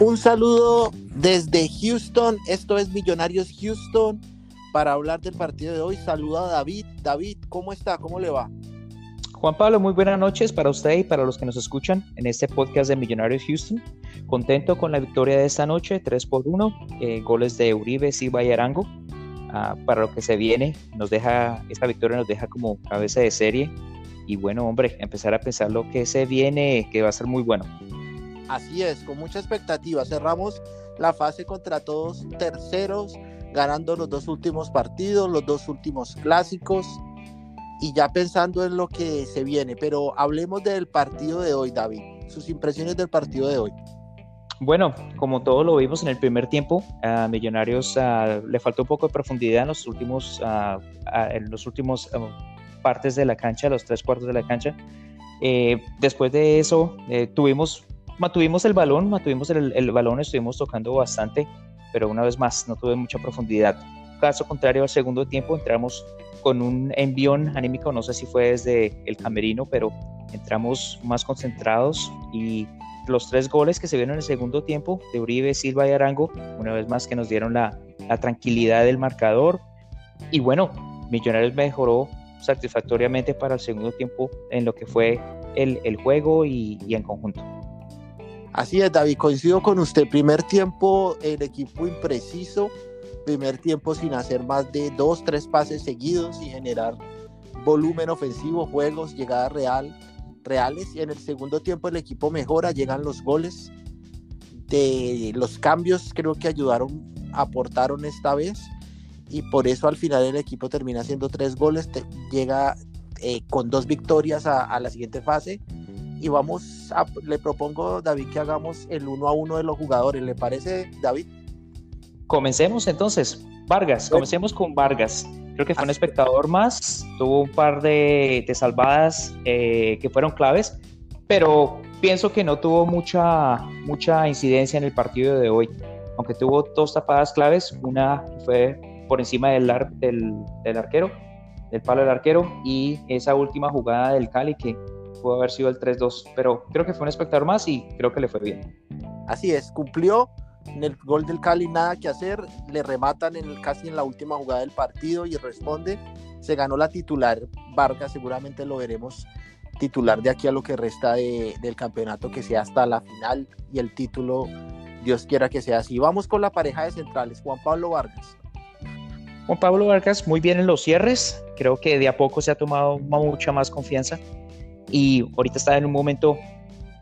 Un saludo desde Houston. Esto es Millonarios Houston. Para hablar del partido de hoy, saluda a David. David, ¿cómo está? ¿Cómo le va? Juan Pablo, muy buenas noches para usted y para los que nos escuchan en este podcast de Millonarios Houston. Contento con la victoria de esta noche, 3 por 1, eh, goles de Uribe, Silva y Arango. Ah, para lo que se viene, nos deja, esta victoria nos deja como cabeza de serie. Y bueno, hombre, empezar a pensar lo que se viene, que va a ser muy bueno. Así es, con mucha expectativa. Cerramos la fase contra todos terceros, ganando los dos últimos partidos, los dos últimos clásicos y ya pensando en lo que se viene. Pero hablemos del partido de hoy, David. Sus impresiones del partido de hoy. Bueno, como todos lo vimos en el primer tiempo, a Millonarios le faltó un poco de profundidad en los últimos, en los últimos partes de la cancha, los tres cuartos de la cancha. Eh, después de eso, eh, tuvimos mantuvimos el balón, mantuvimos el, el, balón, estuvimos tocando bastante, pero una vez más no tuve mucha profundidad. Caso contrario al segundo tiempo, entramos con un envión anímico, no sé si fue desde el camerino, pero entramos más concentrados y los tres goles que se vieron en el segundo tiempo de Uribe, Silva y Arango, una vez más que nos dieron la, la tranquilidad del marcador. Y bueno, Millonarios mejoró satisfactoriamente para el segundo tiempo en lo que fue el, el juego y, y en conjunto. Así es, David, coincido con usted. Primer tiempo, el equipo impreciso. Primer tiempo sin hacer más de dos, tres pases seguidos y generar volumen ofensivo, juegos, llegada real, reales. Y en el segundo tiempo el equipo mejora, llegan los goles. De los cambios creo que ayudaron, aportaron esta vez. Y por eso al final el equipo termina haciendo tres goles, llega eh, con dos victorias a la siguiente fase y vamos a, le propongo David que hagamos el uno a uno de los jugadores, ¿le parece David? Comencemos entonces, Vargas, comencemos con Vargas. Creo que fue un espectador más, tuvo un par de, de salvadas eh, que fueron claves, pero pienso que no tuvo mucha, mucha incidencia en el partido de hoy. Aunque tuvo dos tapadas claves, una fue por encima del, ar, del, del arquero, del palo del arquero, y esa última jugada del Cali que pudo haber sido el 3-2, pero creo que fue un espectador más y creo que le fue bien. Así es, cumplió en el gol del Cali nada que hacer, le rematan en el, casi en la última jugada del partido y responde, se ganó la titular, Vargas seguramente lo veremos titular de aquí a lo que resta de, del campeonato, que sea hasta la final y el título, Dios quiera que sea así. Vamos con la pareja de centrales, Juan Pablo Vargas. Juan Pablo Vargas muy bien en los cierres, creo que de a poco se ha tomado mucha más confianza y ahorita está en un momento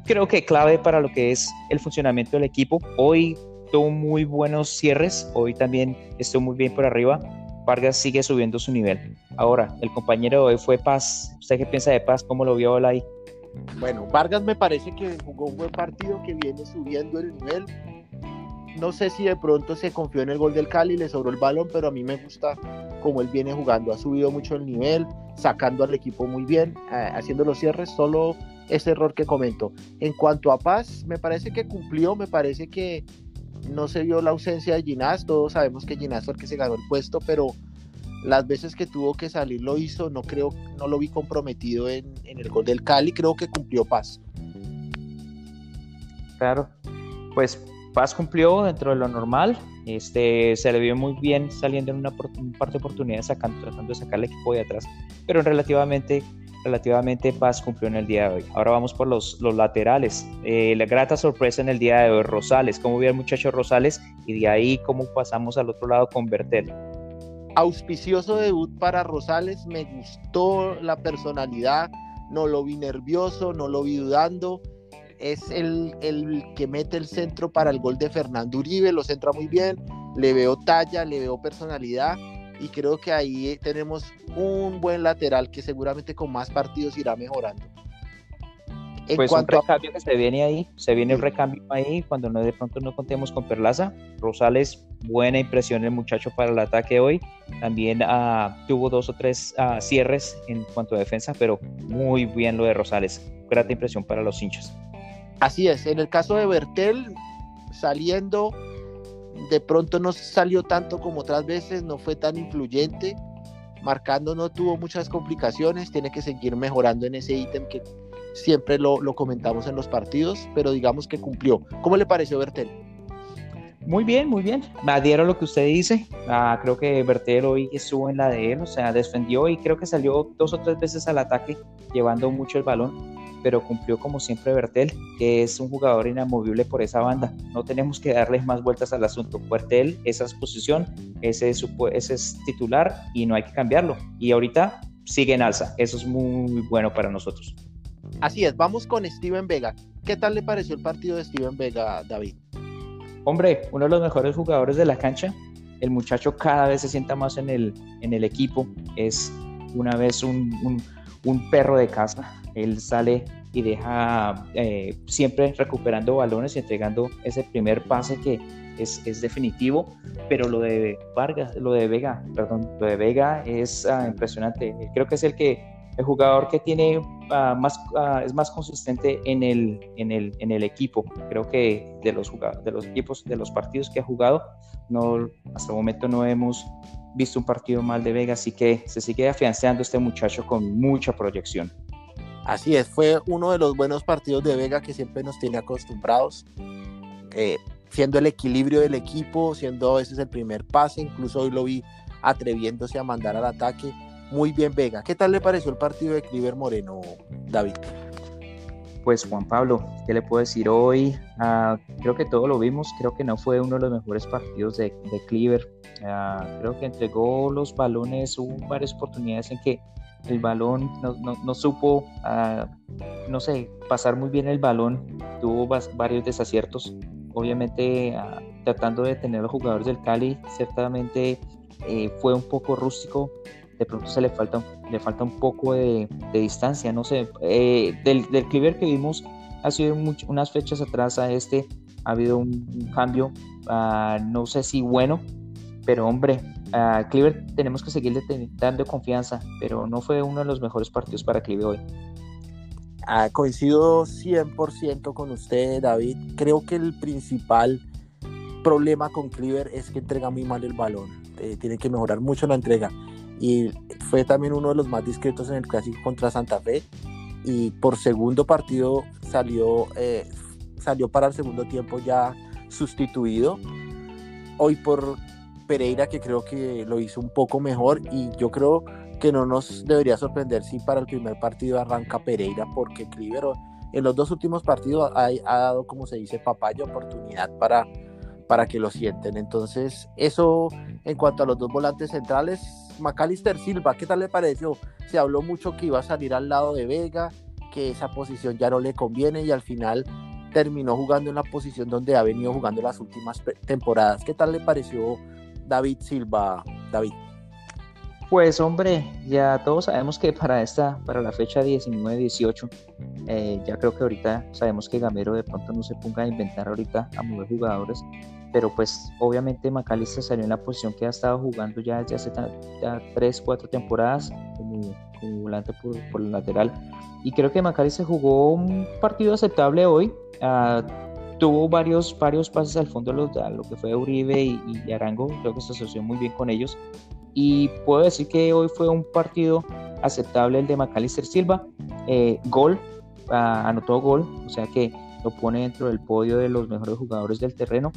creo que clave para lo que es el funcionamiento del equipo. Hoy tuvo muy buenos cierres, hoy también estuvo muy bien por arriba. Vargas sigue subiendo su nivel. Ahora, el compañero de hoy fue Paz. ¿Usted qué piensa de Paz? ¿Cómo lo vio ahí? Bueno, Vargas me parece que jugó un buen partido, que viene subiendo el nivel. No sé si de pronto se confió en el gol del Cali, le sobró el balón, pero a mí me gusta cómo él viene jugando. Ha subido mucho el nivel, sacando al equipo muy bien, eh, haciendo los cierres, solo ese error que comento. En cuanto a Paz, me parece que cumplió, me parece que no se vio la ausencia de Ginás, todos sabemos que Ginás fue el que se ganó el puesto, pero las veces que tuvo que salir lo hizo, no creo, no lo vi comprometido en, en el gol del Cali, creo que cumplió Paz. Claro, pues Paz cumplió dentro de lo normal, este, se le vio muy bien saliendo en una, parte de oportunidad, sacando, tratando de sacar el equipo de atrás, pero relativamente, relativamente Paz cumplió en el día de hoy. Ahora vamos por los, los laterales. Eh, la grata sorpresa en el día de hoy, Rosales, cómo vio el muchacho Rosales y de ahí cómo pasamos al otro lado con Bertel. Auspicioso debut para Rosales, me gustó la personalidad, no lo vi nervioso, no lo vi dudando es el, el, que mete el centro para el gol de Fernando Uribe, lo centra muy bien, le veo talla, le veo personalidad y creo que ahí tenemos un buen lateral que seguramente con más partidos irá mejorando. En pues un recambio a... que se viene ahí, se viene el recambio ahí cuando no de pronto no contemos con Perlaza. Rosales, buena impresión el muchacho para el ataque hoy. También uh, tuvo dos o tres uh, cierres en cuanto a defensa, pero muy bien lo de Rosales. Grata impresión para los hinchas. Así es, en el caso de Bertel, saliendo, de pronto no salió tanto como otras veces, no fue tan influyente, marcando no tuvo muchas complicaciones, tiene que seguir mejorando en ese ítem que siempre lo, comentamos en los partidos, pero digamos que cumplió. ¿Cómo le pareció Bertel? Muy bien, muy bien. Me adhiero a lo que usted dice. Ah, creo que Bertel hoy estuvo en la de él, o sea, defendió y creo que salió dos o tres veces al ataque, llevando mucho el balón, pero cumplió como siempre Bertel, que es un jugador inamovible por esa banda. No tenemos que darle más vueltas al asunto. Bertel, esa es posición, ese es, ese es titular y no hay que cambiarlo. Y ahorita sigue en alza. Eso es muy bueno para nosotros. Así es, vamos con Steven Vega. ¿Qué tal le pareció el partido de Steven Vega, David? hombre, uno de los mejores jugadores de la cancha. El muchacho cada vez se sienta más en el, en el equipo. Es una vez un, perro de casa. Él sale y deja eh, siempre recuperando balones y entregando ese primer pase que es, definitivo. Pero lo de Vargas, lo de Vega, perdón, lo de Vega es ah, impresionante. Creo que es el que el jugador que tiene ah, más, ah, es más consistente en el, en, el, en el equipo. Creo que de los, de los equipos, de los partidos que ha jugado, no, hasta el momento no hemos visto un partido mal de Vega, así que se sigue afianzando este muchacho con mucha proyección. Así es, fue uno de los buenos partidos de Vega que siempre nos tiene acostumbrados, eh, siendo el equilibrio del equipo, siendo a veces el primer pase, incluso hoy lo vi atreviéndose a mandar al ataque muy bien Vega. ¿Qué tal le pareció el partido de Cliver Moreno, David? Pues Juan Pablo, ¿qué le puedo decir hoy? Ah, creo que todo lo vimos, creo que no fue uno de los mejores partidos de, de. Ah, creo que entregó los balones, hubo varias oportunidades en que el balón no, supo, ah, no sé, pasar muy bien el balón, tuvo varios desaciertos. Obviamente, tratando de tener a los jugadores del Cali, ciertamente eh, fue un poco rústico, de pronto se le falta, le falta un poco de, distancia, no sé, eh, del, del Cleaver que vimos hace sido unas fechas atrás a este, ha habido un, cambio, ah, no sé si bueno, pero hombre, a Cleaver tenemos que seguirle dando confianza, pero no fue uno de los mejores partidos para Cleaver hoy. Ah, coincido 100% con usted, David. Creo que el principal problema con Cleaver es que entrega muy mal el balón. Eh, tiene que mejorar mucho la entrega y fue también uno de los más discretos en el clásico contra Santa Fe y por segundo partido salió, eh, salió para el segundo tiempo ya sustituido. Hoy por Pereira que creo que lo hizo un poco mejor y yo creo que no nos debería sorprender si para el primer partido arranca Pereira porque Cliver en los dos últimos partidos ha, dado como se dice papaya oportunidad para, para que lo sienten. Entonces eso en cuanto a los dos volantes centrales Macalister Silva, ¿qué tal le pareció? Se habló mucho que iba a salir al lado de Vega, que esa posición ya no le conviene y al final terminó jugando en la posición donde ha venido jugando las últimas temporadas. ¿Qué tal le pareció David Silva, David? Pues hombre, ya todos sabemos que para esta, para la fecha 19-18, eh, ya creo que ahorita sabemos que Gamero de pronto no se ponga a inventar ahorita a mover jugadores, pero pues obviamente McAllister salió en la posición que ha estado jugando ya desde hace ya 3, 4 temporadas como, volante por, el lateral. Y creo que McAllister jugó un partido aceptable hoy. Ah, tuvo varios, varios pases al fondo a lo que fue Uribe y, Arango. Creo que se asoció muy bien con ellos. Y puedo decir que hoy fue un partido aceptable el de McAllister Silva. Eh, gol, ah, anotó gol, o sea que lo pone dentro del podio de los mejores jugadores del terreno.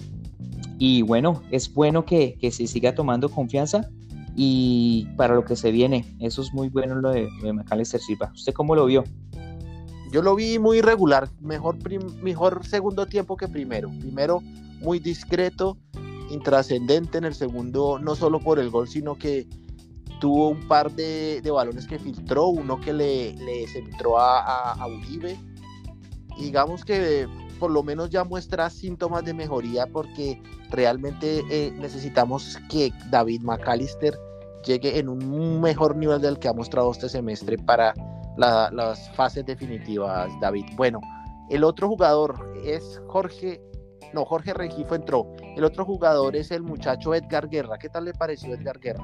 Y bueno, es bueno que, se siga tomando confianza y para lo que se viene. Eso es muy bueno lo de, de McAllister Silva. ¿Usted cómo lo vio? Yo lo vi muy regular, mejor, mejor segundo tiempo que primero. Primero muy discreto, intrascendente en el segundo, no solo por el gol, sino que tuvo un par de, balones que filtró, uno que le, le centró a, a, Uribe. digamos que por lo menos ya muestra síntomas de mejoría porque realmente eh, necesitamos que David McAllister llegue en un mejor nivel del que ha mostrado este semestre para las fases definitivas, David. Bueno, el otro jugador es Jorge, no, Jorge Regifo entró. El otro jugador es el muchacho Edgar Guerra. ¿Qué tal le pareció Edgar Guerra?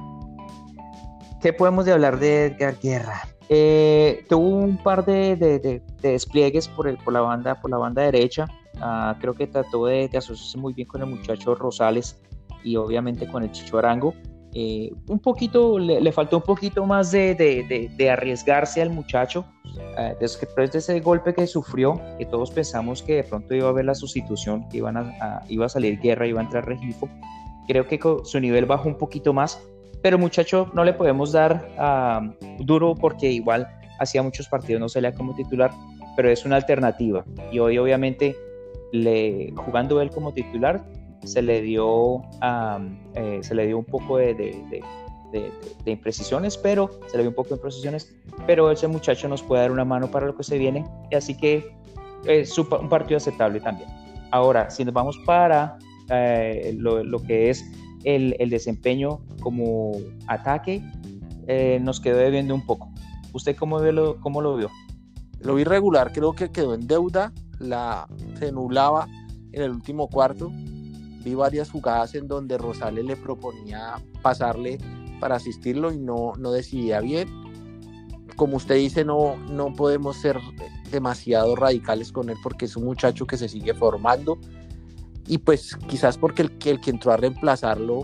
¿Qué podemos de hablar de Edgar Guerra? Eh, tuvo un par de, despliegues por, el, por, la banda, por la banda derecha. Ah, creo que trató de, asociarse muy bien con el muchacho Rosales y obviamente con el Chicho Arango. Eh, un poquito, le, faltó un poquito más de, arriesgarse al muchacho. Eh, después de ese golpe que sufrió, que todos pensamos que de pronto iba a haber la sustitución, que iba a salir guerra, iba a entrar Regifo, creo que su nivel bajó un poquito más, pero muchacho no le podemos dar uh, duro porque igual hacía muchos partidos, no salía como titular, pero es una alternativa. Y hoy obviamente le, jugando él como titular, se le dio, eh, se le dio un poco de, imprecisiones, pero se le dio un poco de imprecisiones, pero ese muchacho nos puede dar una mano para lo que se viene, así que es un partido aceptable también. Ahora, si nos vamos para eh, lo, que es el, el, desempeño como ataque, eh, nos quedó debiendo un poco. ¿Usted cómo, ve lo, cómo lo vio? Lo vi regular, creo que quedó en deuda, la se nublaba en el último cuarto vi varias jugadas en donde Rosales le proponía pasarle para asistirlo y no, no decidía bien. Como usted dice, no, no podemos ser demasiado radicales con él porque es un muchacho que se sigue formando y pues quizás porque el, el que entró a reemplazarlo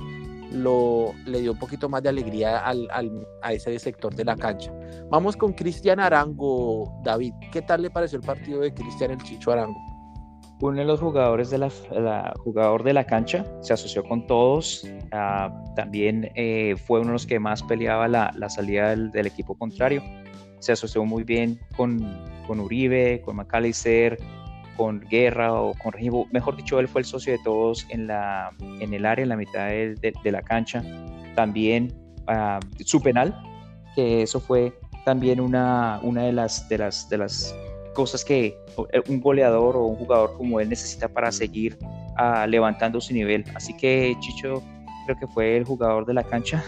lo, le dio un poquito más de alegría al, al, a ese sector de la cancha. Vamos con Cristian Arango, David. ¿Qué tal le pareció el partido de Cristian el Chicho Arango? Uno de los jugadores de la, jugador de la cancha, se asoció con todos, ah, también eh, fue uno de los que más peleaba la, salida del, equipo contrario, se asoció muy bien con, con Uribe, con McAllister, con Guerra o con Regibo, mejor dicho, él fue el socio de todos en, la, en el área, en la mitad de, la cancha, también ah, su penal, que eso fue también una, una de las, de las, de las cosas que eh, un goleador o un jugador como él necesita para seguir uh, levantando su nivel. Así que Chicho creo que fue el jugador de la cancha.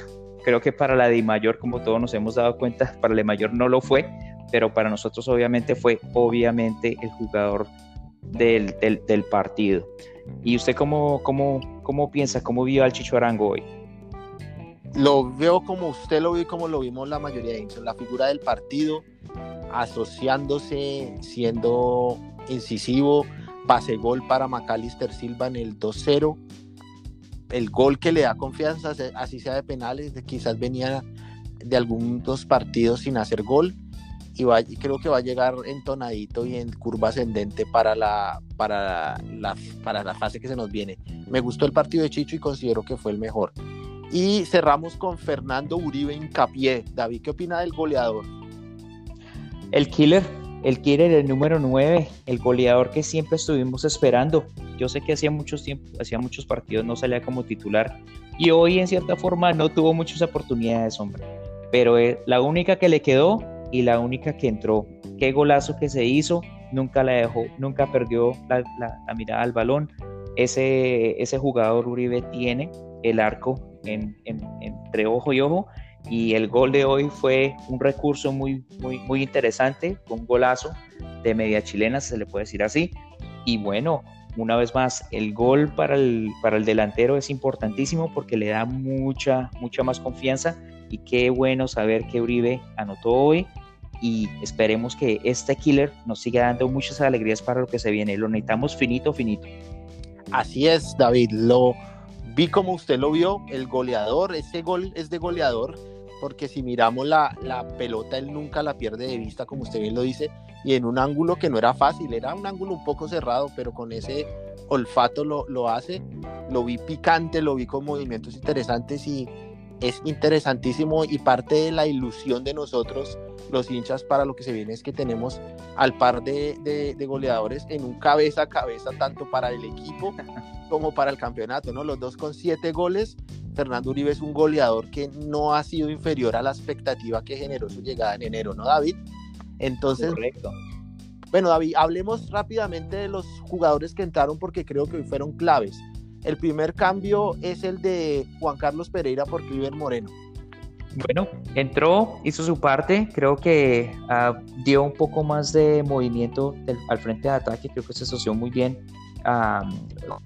Creo que para la de Mayor, como todos nos hemos dado cuenta, para la Mayor no lo fue, pero para nosotros obviamente fue obviamente el jugador del, del, del partido. ¿Y usted cómo, cómo, cómo piensa, cómo vio al Chicho Arango hoy? Lo veo como usted lo vio como lo vimos la mayoría de la figura del partido, asociándose, siendo incisivo, pase gol para Macalister Silva en el 2-0. El gol que le da confianza, así sea de penales, quizás venía de algunos partidos sin hacer gol y, creo que va a llegar entonadito y en curva ascendente para la, para, la, para la fase que se nos viene. Me gustó el partido de Chicho y considero que fue el mejor. Y cerramos con Fernando Uribe Incapié. David, ¿qué opina del goleador? El killer, el killer, el número 9, el goleador que siempre estuvimos esperando. Yo sé que hacía muchos tiempos, hacía muchos partidos, no salía como titular y hoy en cierta forma no tuvo muchas oportunidades, hombre. Pero es la única que le quedó y la única que entró. Qué golazo que se hizo, nunca la dejó, nunca perdió la, mirada al balón. Ese, ese jugador Uribe tiene el arco entre ojo y ojo y el gol de hoy fue un recurso muy, muy, muy interesante, un golazo de media chilena, se le puede decir así. Y bueno, una vez más, el gol para el, para el delantero es importantísimo porque le da mucha, mucha más confianza y qué bueno saber que Uribe anotó hoy y esperemos que este killer nos siga dando muchas alegrías para lo que se viene. Lo necesitamos finito, finito. Así es, David. Lo vi como usted lo vio, el goleador, ese gol es de goleador porque si miramos la, la, pelota, él nunca la pierde de vista, como usted bien lo dice, y en un ángulo que no era fácil, era un ángulo un poco cerrado, pero con ese olfato lo, lo hace, lo vi picante, lo vi con movimientos interesantes y es interesantísimo y parte de la ilusión de nosotros, los hinchas, para lo que se viene es que tenemos al par de, de, de goleadores en un cabeza a cabeza, tanto para el equipo como para el campeonato, ¿no? Los dos con siete goles Fernando Uribe es un goleador que no ha sido inferior a la expectativa que generó su llegada en enero, ¿no, David? Entonces, Correcto. bueno, David, hablemos rápidamente de los jugadores que entraron porque creo que hoy fueron claves. El primer cambio es el de Juan Carlos Pereira por Cliver Moreno. Bueno, entró, hizo su parte, creo que uh, dio un poco más de movimiento al frente de ataque, creo que se asoció muy bien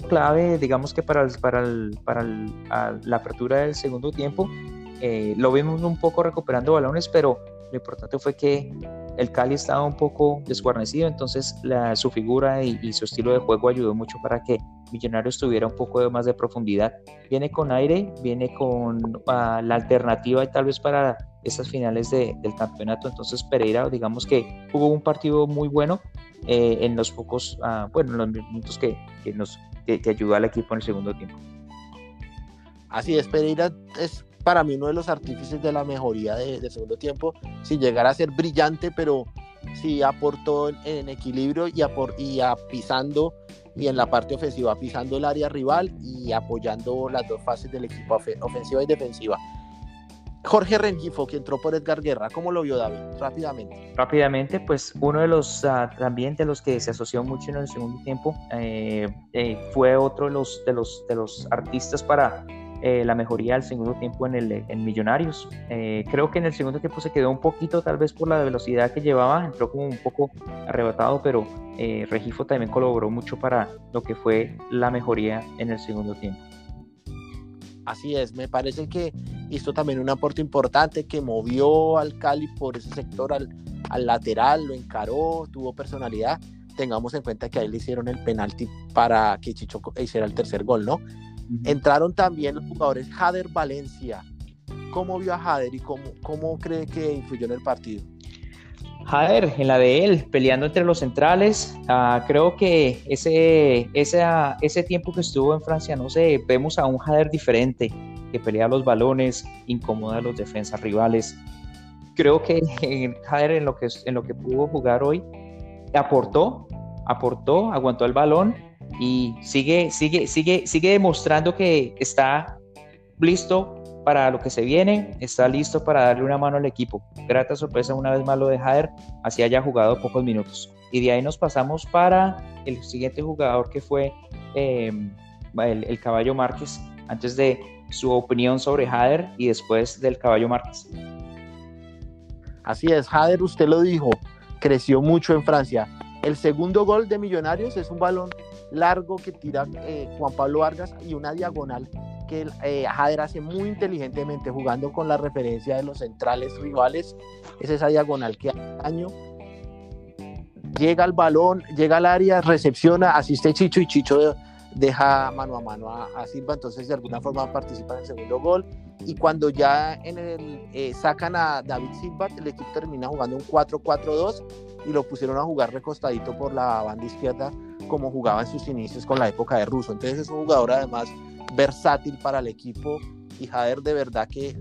clave, digamos que para la apertura del segundo tiempo. Eh, lo vimos un poco recuperando balones, pero lo importante fue que el Cali estaba un poco desguarnecido, entonces su figura y, su estilo de juego ayudó mucho para que Millonarios tuviera un poco más de profundidad. Viene con aire, viene con ah, la alternativa y tal vez para esas finales del campeonato. Entonces Pereira, digamos que jugó un partido muy bueno eh, en los pocos, uh, bueno, en los minutos que, que nos que, ayudó al equipo en el segundo tiempo. Así es, Pereira es para mí uno de los artífices de la mejoría de, segundo tiempo, sin llegar a ser brillante, pero sí aportó en, equilibrio y, y pisando y en la parte ofensiva, pisando el área rival y apoyando las dos fases del equipo ofensiva y defensiva. Jorge Rengifo, que entró por Edgar Guerra, ¿cómo lo vio David? Rápidamente. Rápidamente, pues uno de los uh, también de los que se asoció mucho en el segundo tiempo eh, eh, fue otro de los, de los, de los artistas para eh, la mejoría del segundo tiempo en, el, en Millonarios. Eh, creo que en el segundo tiempo se quedó un poquito, tal vez por la velocidad que llevaba, entró como un poco arrebatado, pero eh, Regifo también colaboró mucho para lo que fue la mejoría en el segundo tiempo. Así es, me parece que hizo también un aporte importante que movió al Cali por ese sector al, al lateral, lo encaró, tuvo personalidad. Tengamos en cuenta que ahí le hicieron el penalti para que Chicho hiciera el tercer gol, ¿no? Entraron también los jugadores Jader Valencia. ¿Cómo vio a Jader y cómo, cómo cree que influyó en el partido? Jader, en la de él, peleando entre los centrales, ah, creo que ese, ese, ese tiempo que estuvo en Francia, no sé, vemos a un Jader diferente, que pelea los balones, incomoda a los defensas rivales. Creo que Jader en lo que, en lo que pudo jugar hoy, aportó, aportó, aguantó el balón y sigue, sigue, sigue, sigue demostrando que está listo para lo que se viene, está listo para darle una mano al equipo. Grata sorpresa una vez más lo de Jader, así haya jugado pocos minutos. Y de ahí nos pasamos para el siguiente jugador que fue em, el, Caballo Márquez, antes de su opinión sobre Jader y después del Caballo Márquez. Así es, Jader, usted lo dijo, creció mucho en Francia. El segundo gol de Millonarios es un balón largo que tira eh, Juan Pablo Vargas y una diagonal que eh, Jader hace muy inteligentemente jugando con la referencia de los centrales rivales. Es esa diagonal que año llega al balón, llega al área, recepciona, asiste Chicho y Chicho deja mano a mano a, Silva, entonces de alguna forma participa en el segundo gol. Y cuando ya en el, eh, sacan a David Silva, el equipo termina jugando un 4-4-2 y lo pusieron a jugar recostadito por la banda izquierda como jugaba en sus inicios con la época de Russo. Entonces es un jugador además versátil para el equipo y Jader de verdad que eh,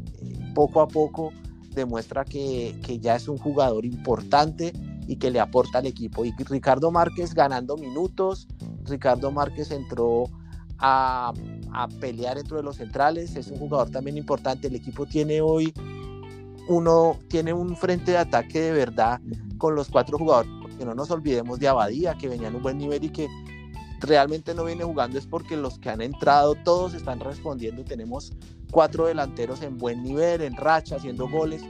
poco a poco demuestra que, que, ya es un jugador importante y que le aporta al equipo. Y Ricardo Márquez ganando minutos, Ricardo Márquez entró a, a pelear dentro de los centrales, es un jugador también importante. El equipo tiene hoy uno, tiene un frente de ataque de verdad con los cuatro jugadores que no nos olvidemos de Abadía, que venía en un buen nivel y que realmente no viene jugando es porque los que han entrado todos están respondiendo. Tenemos cuatro delanteros en buen nivel, en racha, haciendo goles,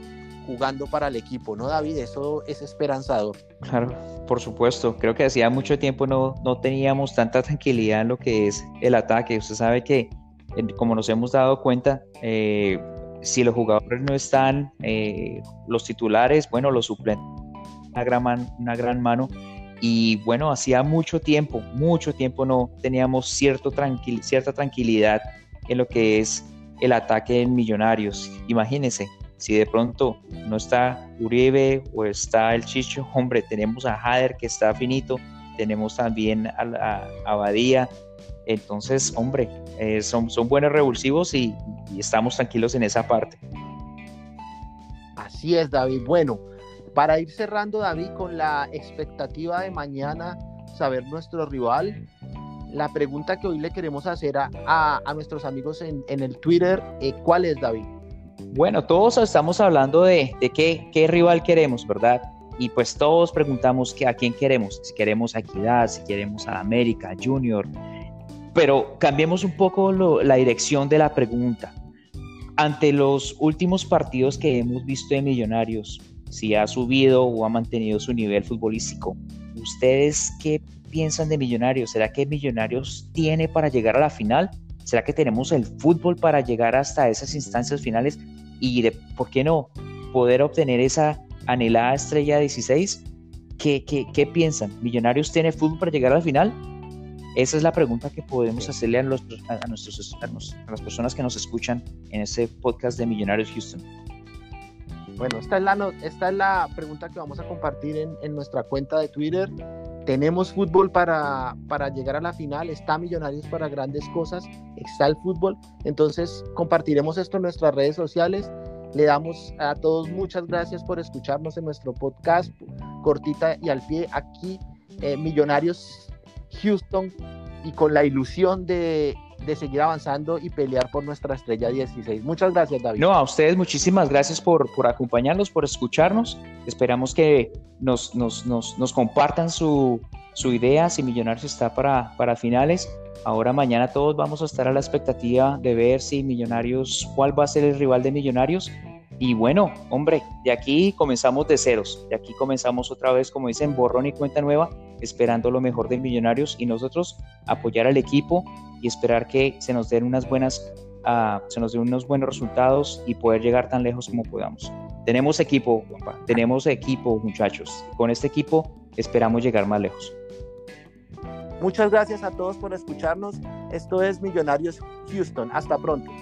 jugando para el equipo, ¿no, David? Eso es esperanzador. Claro, por supuesto. Creo que hacía mucho tiempo no, no teníamos tanta tranquilidad en lo que es el ataque. Usted sabe que, como nos hemos dado cuenta, eh, si los jugadores no están, eh, los titulares, bueno, los suplentes una gran, una gran mano. Y bueno, hacía mucho tiempo, mucho tiempo no teníamos cierto tranquil, cierta tranquilidad en lo que es el ataque en Millonarios. Imagínense, si de pronto no está Uribe o está el Chicho, hombre, tenemos a Jader que está finito, tenemos también a, a Abadía. Entonces, hombre, eh, son, son buenos revulsivos y, estamos tranquilos en esa parte. Así es, David. Bueno, para ir cerrando, David, con la expectativa de mañana saber nuestro rival, la pregunta que hoy le queremos hacer a, nuestros amigos en, el Twitter, eh, ¿cuál es, David? Bueno, todos estamos hablando de, qué, rival queremos, ¿verdad? Y pues todos preguntamos que, a quién queremos, si queremos a Equidad, si queremos a América, Junior, pero cambiemos un poco la dirección de la pregunta. Ante los últimos partidos que hemos visto de Millonarios, si ha subido o ha mantenido su nivel futbolístico. ¿Ustedes qué piensan de Millonarios? ¿Será que Millonarios tiene para llegar a la final? ¿Será que tenemos el fútbol para llegar hasta esas instancias finales? Y de, ¿por qué no? Poder obtener esa anhelada estrella 16. ¿Qué, qué, qué piensan? ¿Millonarios tiene fútbol para llegar al final? Esa es la pregunta que podemos hacerle a, los, a, nuestros, a, las personas que nos escuchan en ese podcast de Millonarios Houston. Bueno, esta es la, esta es la pregunta que vamos a compartir en, en nuestra cuenta de Twitter. Tenemos fútbol para, para llegar a la final, está Millonarios para grandes cosas, está el fútbol. Entonces compartiremos esto en nuestras redes sociales. Le damos a todos muchas gracias por escucharnos en nuestro podcast, cortita y al pie, aquí, eh, Millonarios Houston, y con la ilusión de, de seguir avanzando y pelear por nuestra estrella 16. Muchas gracias, David. No, a ustedes muchísimas gracias por, por acompañarnos, por escucharnos. Esperamos que nos, nos, nos, nos compartan su, su, idea, si Millonarios está para, para finales. Ahora mañana todos vamos a estar a la expectativa de ver si Millonarios, cuál va a ser el rival de Millonarios. Y bueno, hombre, de aquí comenzamos de ceros, de aquí comenzamos otra vez, como dicen, borrón y cuenta nueva, esperando lo mejor de Millonarios y nosotros apoyar al equipo, y esperar que se nos den unas buenas, uh, se nos den unos buenos resultados y poder llegar tan lejos como podamos. Tenemos equipo, tenemos equipo, muchachos. Con este equipo esperamos llegar más lejos. Muchas gracias a todos por escucharnos. Esto es Millonarios Houston. Hasta pronto.